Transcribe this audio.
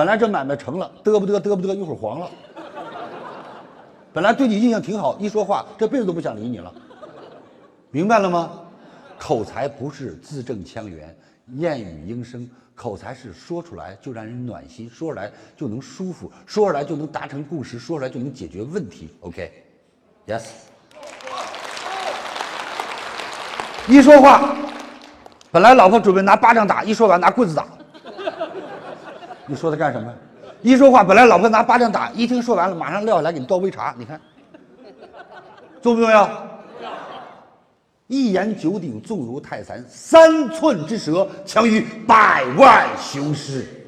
本来这买卖成了，嘚不嘚嘚不嘚，一会儿黄了。本来对你印象挺好，一说话这辈子都不想理你了，明白了吗？口才不是字正腔圆、燕语莺声，口才是说出来就让人暖心，说出来就能舒服，说出来就能达成共识，说出来就能解决问题。OK，Yes。一说话，本来老婆准备拿巴掌打，一说完拿棍子打。你说他干什么？一说话，本来老婆拿巴掌打，一听说完了，马上撂下来给你倒杯茶。你看，重不重要？一言九鼎，重如泰山；三寸之舌，强于百万雄师。